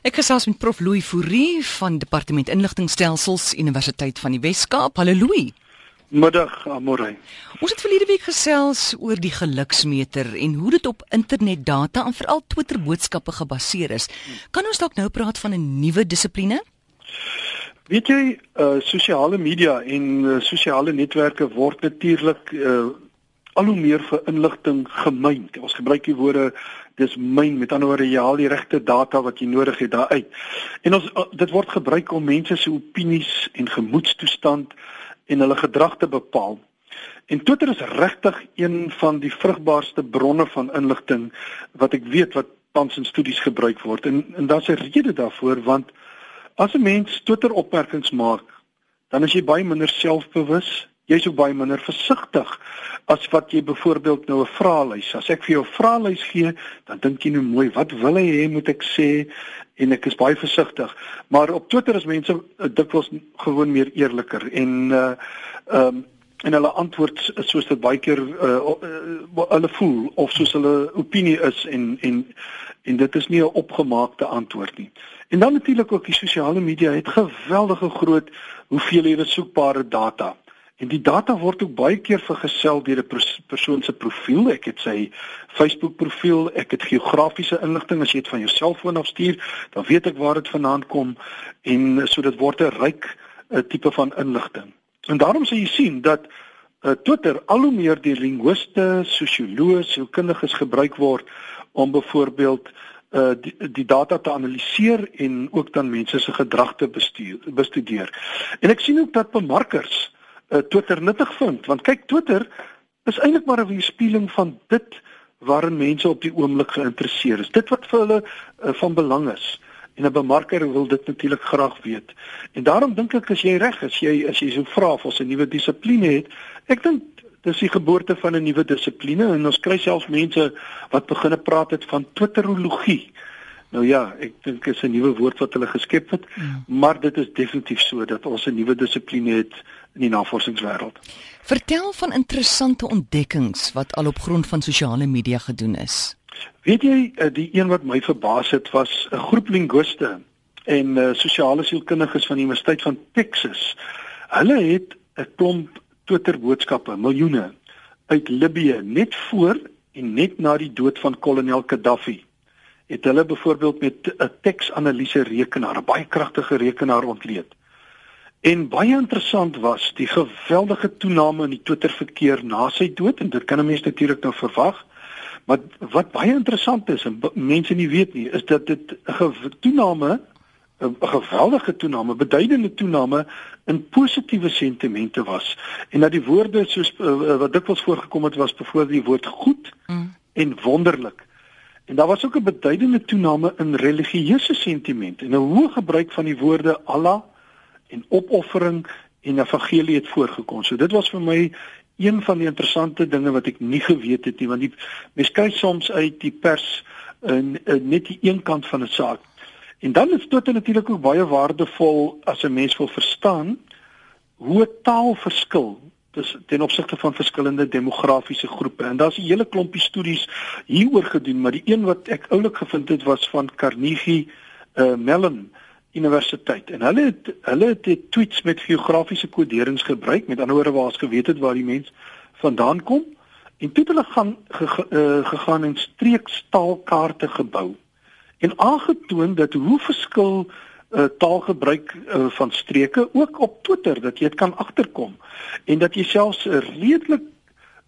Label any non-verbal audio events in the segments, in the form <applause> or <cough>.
Ek gesels met Prof Louis Fourie van Departement Inligtingstelsels Universiteit van die Wes-Kaap. Hallo Louis. Middag, Amorey. Ons het verlede week gesels oor die geluksmeter en hoe dit op internetdata en veral Twitter boodskappe gebaseer is. Kan ons dalk nou praat van 'n nuwe dissipline? Weet jy, uh sosiale media en uh, sosiale netwerke word natuurlik uh al hoe meer vir inligting gemyn. Ons gebruik die woorde dis myn met ander woorde jy haal die regte data wat jy nodig het daaruit. En ons uh, dit word gebruik om mense se opinies en gemoedstoestand en hulle gedrag te bepaal. En Twitter is regtig een van die vrugbaarste bronne van inligting wat ek weet wat tans in studies gebruik word. En en daar's 'n rede daarvoor want as 'n mens Twitter opmerkings maak, dan is jy baie minder selfbewus, jy's ook baie minder versigtig as wat jy byvoorbeeld nou 'n vraelys. As ek vir jou 'n vraelys gee, dan dink jy nou mooi, wat wil hy hê moet ek sê? En ek is baie versigtig. Maar op Twitter is mense uh, dikwels gewoon meer eerliker en uh ehm um, en hulle antwoord soos dit baie keer uh, uh, hulle voel of soos hulle opinie is en en en dit is nie 'n opgemaakte antwoord nie. En dan natuurlik ook die sosiale media het geweldige groot hoeveelhede soekbare data. En die data word ook baie keer vergesel deur 'n persoon se profiel. Ek het sy Facebook profiel, ek het geografiese inligting as jy dit van jou selfoon af stuur, dan weet ek waar dit vandaan kom en so dit word 'n ryk uh, tipe van inligting. En daarom sê jy sien dat uh, Twitter al hoe meer deur linguiste, sosioloë, sielkundiges gebruik word om byvoorbeeld uh die, die data te analiseer en ook dan mense se gedrag te bestuur bestudeer. En ek sien ook dat bemarkers uh, Twitter nuttig vind want kyk Twitter is eintlik maar 'n weerspieëling van dit waarin mense op die oomblik geïnteresseerd is. Dit wat vir hulle uh, van belang is. En 'n bemarker wil dit natuurlik graag weet. En daarom dink ek as jy reg is, jy as jy so vra of ons 'n nuwe dissipline het, ek dink dis die geboorte van 'n nuwe dissipline en ons kry selfs mense wat begine praat het van twitterologie. Nou ja, ek dink dit is 'n nuwe woord wat hulle geskep het, ja. maar dit is definitief so dat ons 'n nuwe dissipline het in die navorsingswêreld. Vertel van interessante ontdekkings wat al op grond van sosiale media gedoen is. Weet jy, eh, die een wat my verbaas het was 'n groep linguiste en uh, sosiale sielkundiges van die Universiteit van Texas. Hulle het 'n klomp Twitter boodskappe, miljoene uit Libië net voor en net na die dood van kolonel Gaddafi het hulle byvoorbeeld met 'n teksanalise rekenaar, 'n baie kragtige rekenaar ontleed. En baie interessant was die geweldige toename in die Twitter verkeer na sy dood en dit kan 'n mens natuurlik nou verwag. Maar wat baie interessant is en mense nie weet nie, is dat dit 'n toename 'n geweldige toename, beduidende toename in positiewe sentimente was. En dat die woorde soos uh, wat dikwels voorgekom het was byvoorbeeld die woord goed mm. en wonderlik. En daar was ook 'n beduidende toename in religieuse sentimente en 'n hoë gebruik van die woorde Allah en opoffering en evangelie het voorgekom. So dit was vir my een van die interessante dinge wat ek nie geweet het nie want die mens kyk soms uit die pers in, in net die een kant van 'n saak. En dan is dit natuurlik ook baie waardevol as 'n mens wil verstaan hoe taal verskil dis ten opsigte van verskillende demografiese groepe en daar's 'n hele klompie studies hieroor gedoen maar die een wat ek oulik gevind het was van Carnegie uh, Mellon Universiteit. En hulle het hulle het die tweets met geografiese koderings gebruik. Met ander woorde waar ons geweet het waar die mens vandaan kom. En toe het hulle gaan ge, uh, gegaan en streekstaalkaarte gebou. En aangetoon dat hoe verskil uh, taalgebruik uh, van streke ook op Twitter dat jy dit kan agterkom. En dat jy selfs uh, redelik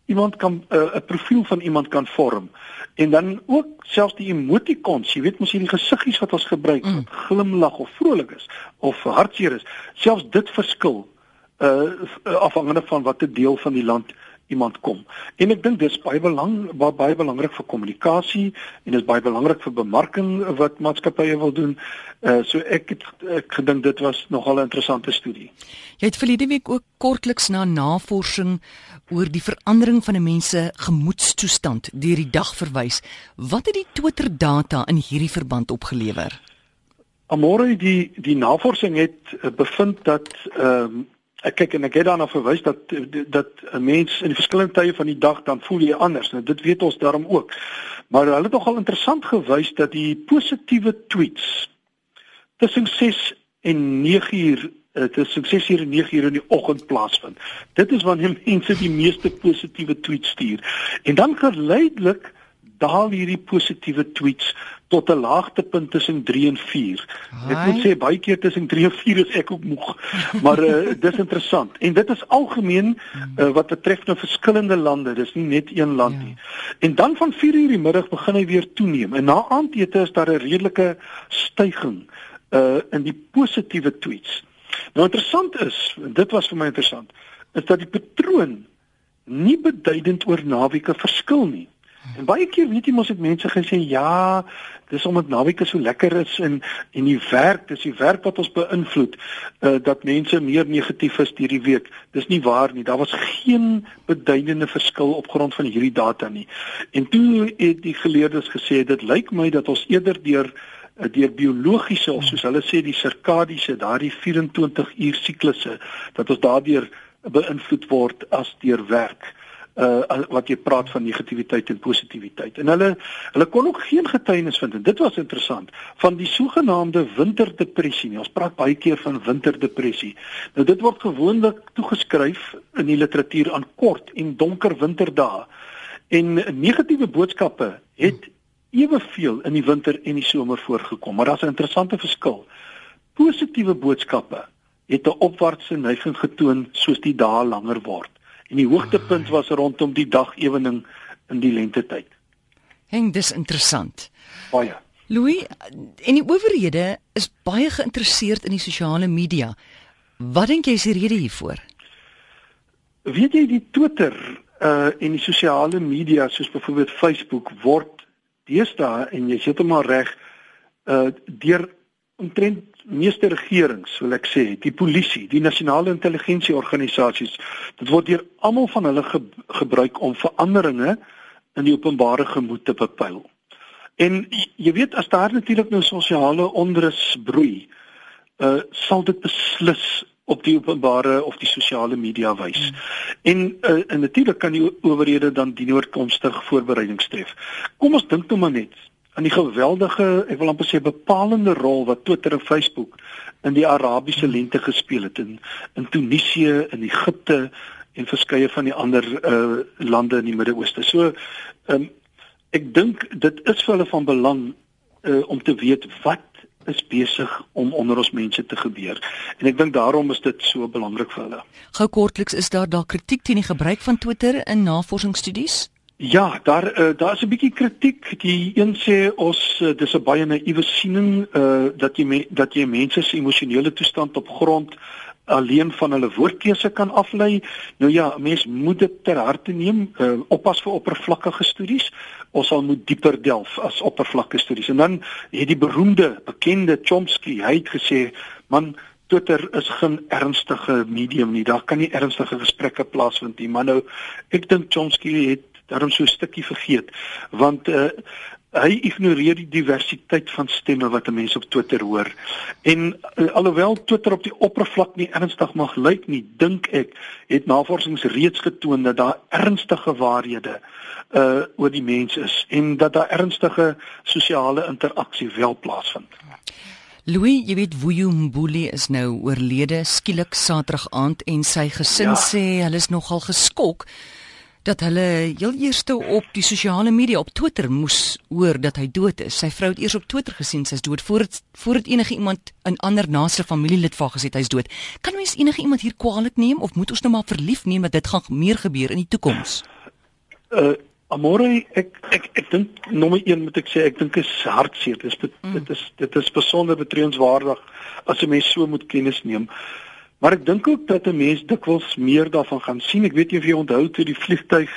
iemand kan 'n uh, profiel van iemand kan vorm en dan ook selfs die emoticons jy weet mos hierdie gesiggies wat ons gebruik mm. glimlag of vrolik is of hartseer is selfs dit verskil uh afhangende van watter deel van die land iemand kom. En ek dink dis baie belang baie belangrik vir kommunikasie en dis baie belangrik vir bemarking wat maatskappye wil doen. Uh so ek het ek gedink dit was nogal 'n interessante studie. Jy het verlede week ook kortliks na navorsing oor die verandering van 'n mens se gemoedstoestand deur die dag verwys. Wat het die Twitter data in hierdie verband opgelewer? Amore die die navorsing het uh, bevind dat ehm um, Ek kyk en ek het daarna verwys dat dat 'n mens in die verskillende tye van die dag dan voel jy anders. Nou dit weet ons daarom ook. Maar hulle het nogal interessant gewys dat die positiewe tweets tussen 6 en 9 uur dit is sukses hier 9 uur in die oggend plaasvind. Dit is wanneer <laughs> mense die meeste positiewe tweets stuur. En dan geleidelik daal hierdie positiewe tweets tot 'n laagtepunt tussen 3 en 4. Ek moet sê baie keer tussen 3 en 4 is ek ook moeg. Maar uh, <laughs> dis interessant. En dit is algemeen uh, wat betref nou verskillende lande. Dis nie net een land ja. nie. En dan van 4 uur die middag begin hy weer toeneem. En na aandete is daar 'n redelike stygings uh in die positiewe tweets. Nou interessant is, dit was vir my interessant, is dat die patroon nie beduidend oor naweke verskil nie. En baie keer weet jy mos ek mense gesê ja, dis omdat naweke so lekker is en en die werk, dis die werk wat ons beïnvloed uh dat mense meer negatief is hierdie week. Dis nie waar nie. Daar was geen beduidende verskil op grond van hierdie data nie. En toe het die geleerdes gesê dit lyk my dat ons eerder deur Eh, deur biologiese of soos hulle sê die sirkadiese daardie 24 uur siklusse dat ons daardeur beïnvloed word as deur werk uh wat jy praat van negativiteit en positiwiteit. En hulle hulle kon ook geen getuienis vind en dit was interessant van die sogenaamde winterdepressie. Nie. Ons praat baie keer van winterdepressie. Nou dit word gewoonlik toegeskryf in die literatuur aan kort en donker winterdae. En negatiewe boodskappe het eweveel in die winter en die somer voorgekom, maar daar's 'n interessante verskil. Positiewe boodskappe het 'n opwaartse neiging getoon soos die dae langer word. En die hoogtepunt was rondom die dagewening in die lentetyd. Heng, dis interessant. Baie. Louis, en die owerhede is baie geïnteresseerd in die sosiale media. Wat dink jy is die rede hiervoor? Weet jy die Twitter uh en die sosiale media soos byvoorbeeld Facebook word deesdae en jy sit hom maar reg uh deur omtrent meeste regerings wil ek sê die polisie die nasionale intelligensieorganisasies dit word deur almal van hulle ge gebruik om veranderinge in die openbare gemoed te bepaal en jy weet as daar natuurlik nou sosiale onrus broei uh sal dit beslis op die openbare of die sosiale media wys. Hmm. En uh, en natuurlik kan die owerhede dan die noordkomstig voorbereidings tref. Kom ons dink nou maar net aan die geweldige, ek wil amper sê bepalende rol wat Twitter en Facebook in die Arabiese lente gespeel het in in Tunesië, in Egipte en verskeie van die ander uh lande in die Midde-Ooste. So ehm um, ek dink dit is vir hulle van belang uh om te weet wat is besig om onder ons mense te gebeur. En ek dink daarom is dit so belangrik vir hulle. Gou kortliks is daar dalk kritiek teen die gebruik van Twitter in navorsingsstudies? Ja, daar uh, daar is 'n bietjie kritiek. Die een sê ons uh, dis 'n baie naïewe siening uh dat jy dat jy mense se emosionele toestand op grond alleen van hulle woordkeuse kan aflei. Nou ja, mens moet dit ter harte neem, uh, oppas vir oppervlakkige studies. Ons sal moet dieper delf as oppervlakkige studies. En dan het die beroemde, bekende Chomsky, hy het gesê, man Twitter is geen ernstige medium nie. Daar kan nie ernstige gesprekke plaasvind nie. Maar nou ek dink Chomsky het daarom so 'n stukkie vergeet want uh, hy ignoreer die diversiteit van stemme wat mense op Twitter hoor. En uh, alhoewel Twitter op die oppervlak nie ernstig mag lyk nie, dink ek het navorsings reeds getoon dat daar ernstige waarhede uh oor die mens is en dat daar ernstige sosiale interaksie wel plaasvind. Louis, jy weet Wuyu Mbuli is nou oorlede skielik Saterdag aand en sy gesin ja. sê hulle is nogal geskok dat hulle heel eerste op die sosiale media op Twitter moes hoor dat hy dood is. Sy vrou het eers op Twitter gesien sy's dood voordat voordat enige iemand 'n ander naaste familielid van gesê hy's dood. Kan mens enige iemand hier kwaadlik neem of moet ons nou maar verlief neem dat dit gaan meer gebeur in die toekoms? Uh Amore, ek ek ek dink nommer 1 moet ek sê, ek dink is hartseer. Dit is mm. dit is dit is besonder betreenswaardig as 'n mens so moet kennis neem. Maar ek dink ook dat 'n mens dikwels meer daarvan gaan sien. Ek weet nie of jy onthou toe die vliegtyg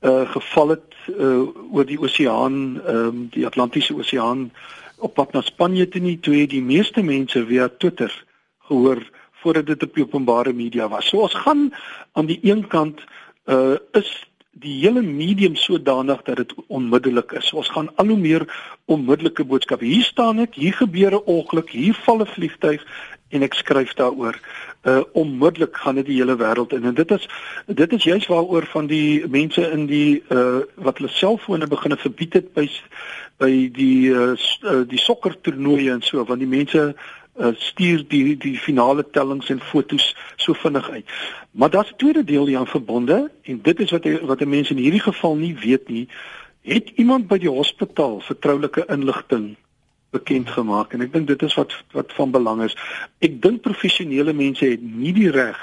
uh geval het uh oor die oseaan, ehm um, die Atlantiese Oseaan op pad na Spanje toe nie, toe het die meeste mense via Twitter gehoor voordat dit op openbare media was. So ons gaan aan die een kant uh is die hele medium sodanig dat dit onmiddellik is. Ons gaan al hoe meer onmiddellike boodskappe. Hier staan ek, hier gebeur 'n ongeluk, hier val 'n vliegtyg en ek skryf daaroor. Uh onmiddellik gaan dit die hele wêreld in en dit is dit is juist waaroor van die mense in die uh wat hulle selfone begine verbied het by by die uh, die sokkertoernooie en so want die mense uh, stuur die die finale tellings en fotos so vinnig uit. Maar daar's 'n tweede deel hieraan verbonde en dit is wat wat 'n mens in hierdie geval nie weet nie. Het iemand by die hospitaal vertroulike inligting bekend gemaak en ek dink dit is wat wat van belang is. Ek dink professionele mense het nie die reg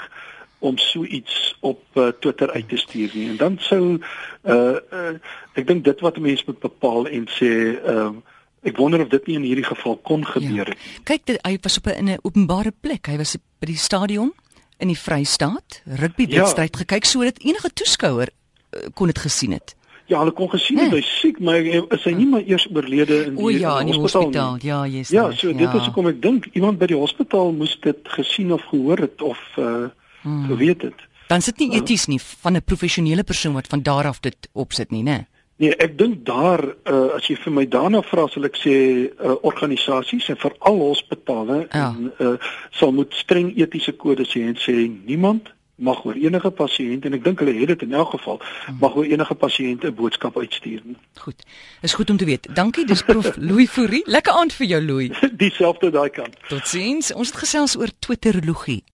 om so iets op uh, Twitter uit te stuur nie. En dan sou uh, uh ek dink dit wat mense moet bepaal en sê ehm uh, Ek wonder of dit nie in hierdie geval kon gebeur het. Ja. Kyk, dit, hy was op 'n openbare plek. Hy was by die stadion in die Vrystaat, rugby wedstryd ja. gekyk sodat enige toeskouer uh, kon dit gesien het. Ja, hulle kon gesien het hy siek, maar is hy nie maar eers oorlede in die, o, ja, in die hospitaal. hospitaal. Ja, jy's Ja, so ja. dit is hoekom ek dink iemand by die hospitaal moes dit gesien of gehoor het of uh hmm. geweet het. Dan sit nie eties nie van 'n professionele persoon wat van daar af dit opsit nie, né? Nee, ek dink daar uh, as jy vir my daarna vra sal ek sê uh, organisasies en veral hospitale ja. en uh, sal moet streng etiese kodes hê en sê niemand mag oor enige pasiënt en ek dink hulle het dit in elk geval hmm. mag oor enige pasiënt 'n boodskap uitstuur. Goed. Is goed om te weet. Dankie, dis prof <laughs> Louis Fourie. Lekker aand vir jou Louis. Dieselfde daai kant. Totsiens. Ons het gesels oor Twitterologie.